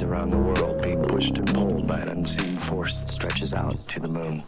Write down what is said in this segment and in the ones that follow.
around the world being pushed and pulled by an unseen force that stretches out to the moon.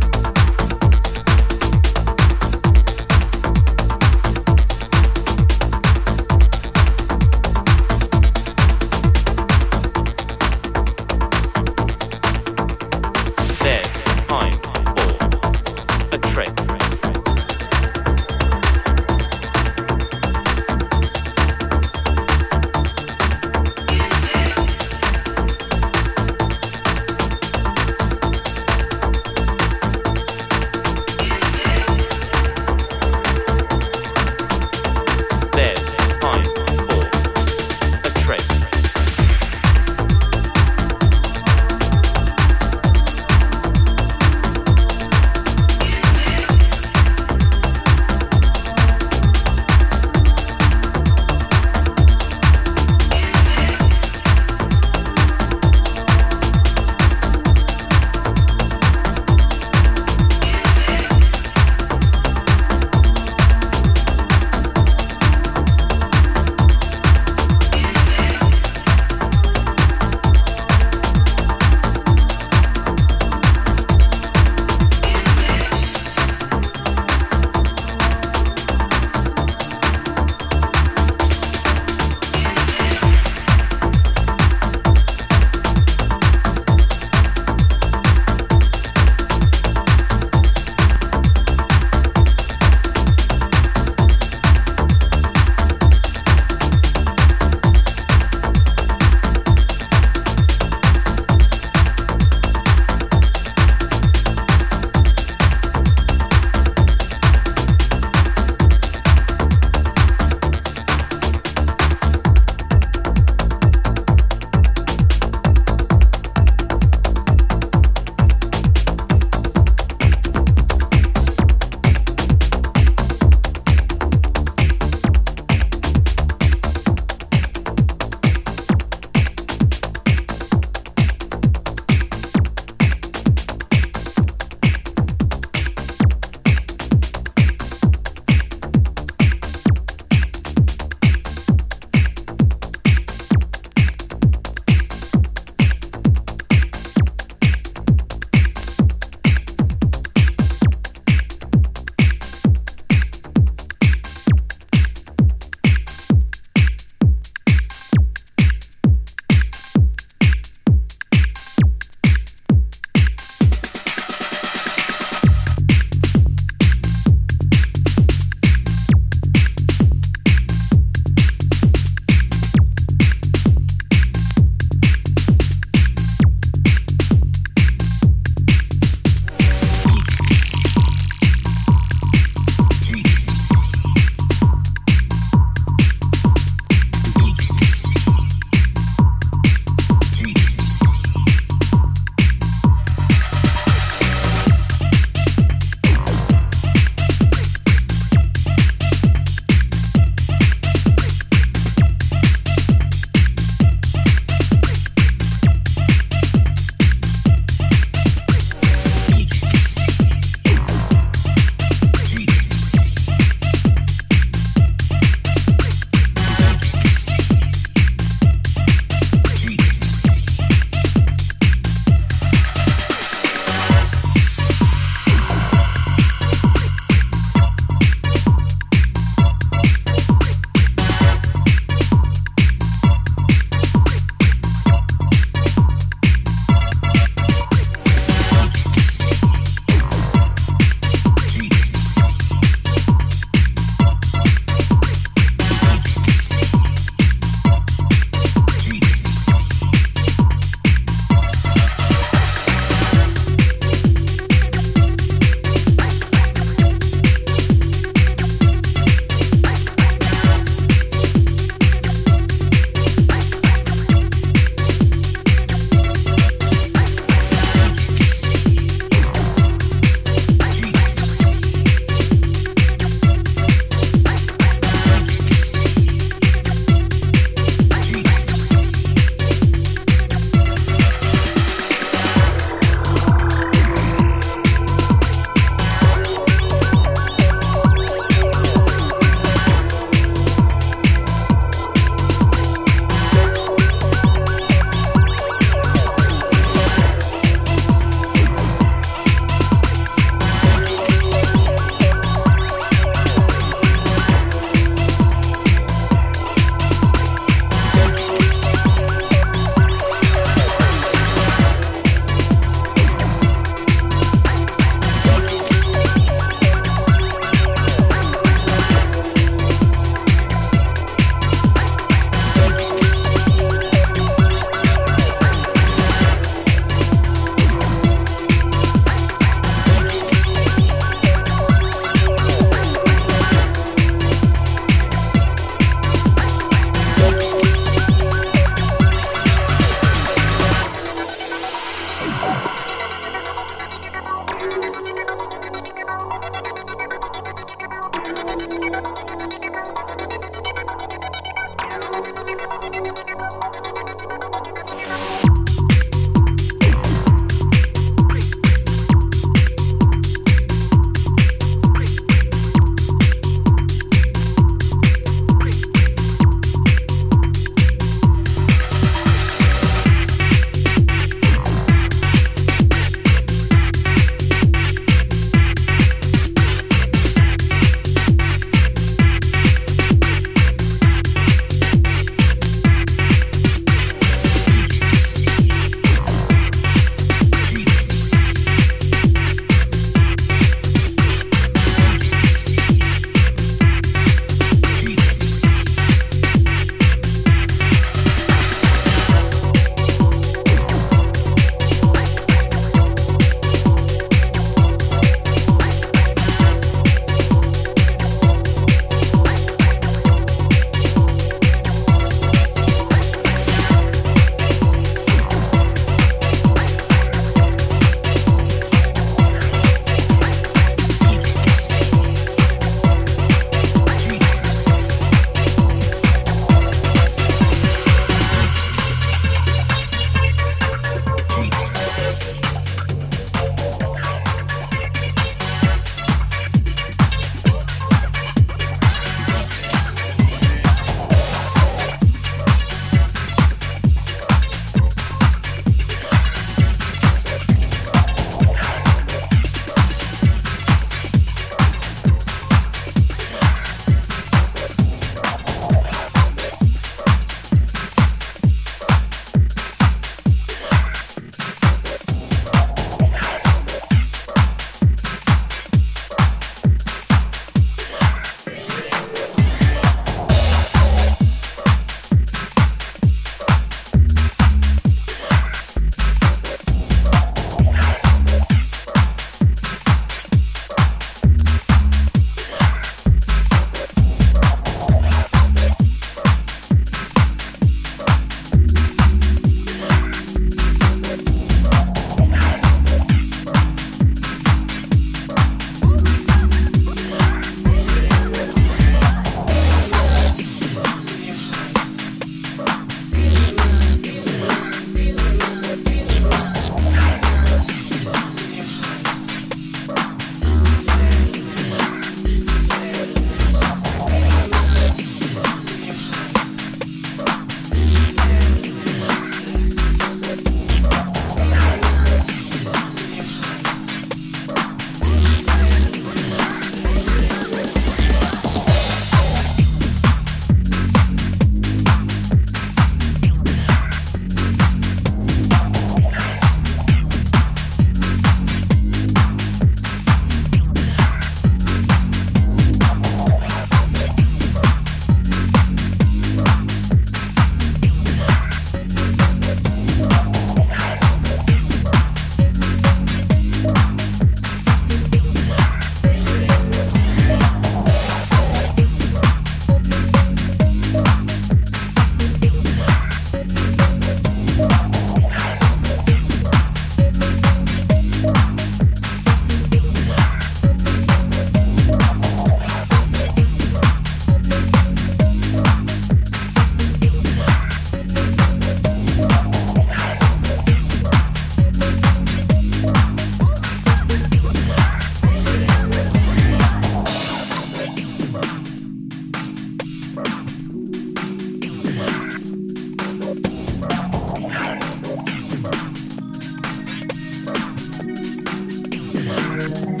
Bye.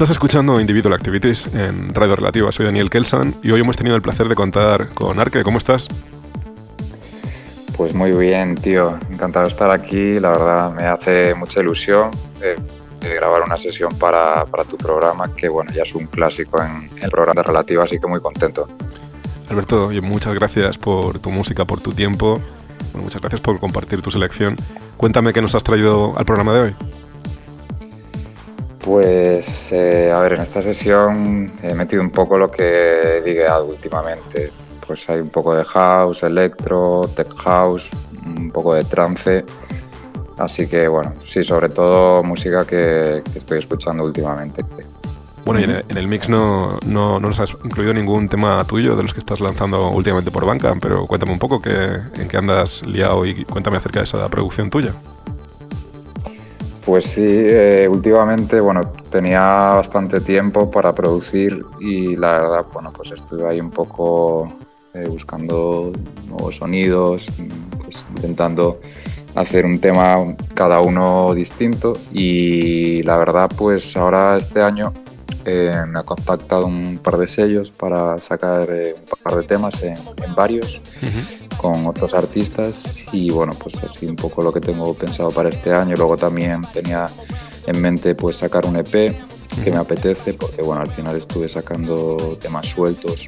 Estás escuchando Individual Activities en Radio Relativa. Soy Daniel Kelsan y hoy hemos tenido el placer de contar con Arque. ¿Cómo estás? Pues muy bien, tío. Encantado de estar aquí. La verdad me hace mucha ilusión de, grabar una sesión para, tu programa, que bueno, ya es un clásico en, el programa de Relativa, así que muy contento. Alberto, muchas gracias por tu música, por tu tiempo. muchas gracias por compartir tu selección. Cuéntame qué nos has traído al programa de hoy. Pues, eh, a ver, en esta sesión he metido un poco lo que he digado últimamente. Pues hay un poco de house, electro, tech house, un poco de trance. Así que, bueno, sí, sobre todo música que, estoy escuchando últimamente. Bueno, y en el, mix no, no, nos has incluido ningún tema tuyo de los que estás lanzando últimamente por banca, pero cuéntame un poco en qué andas liado y cuéntame acerca de esa producción tuya. Pues sí, eh, últimamente, bueno, tenía bastante tiempo para producir y la verdad, bueno, pues estuve ahí un poco eh, buscando nuevos sonidos, pues intentando hacer un tema cada uno distinto y la verdad, pues ahora este año eh, me ha contactado un par de sellos para sacar un par de temas en, varios con otros artistas y bueno, pues así un poco lo que tengo pensado para este año. Luego también tenía en mente pues sacar un EP que me apetece porque bueno, al final estuve sacando temas sueltos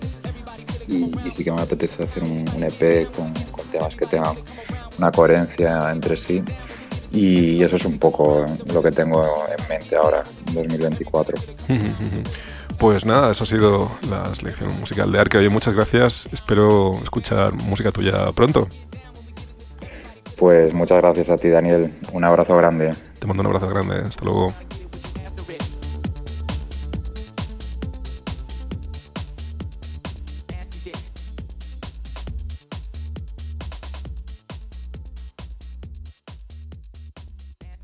y, sí que me apetece hacer un, EP con, temas que tengan una coherencia entre sí y eso es un poco lo que tengo en mente ahora, en 2024. Pues nada, eso ha sido la selección musical de Arque. Oye, muchas gracias. Espero escuchar música tuya pronto. Pues muchas gracias a ti, Daniel. Un abrazo grande. Te mando un abrazo grande. Hasta luego.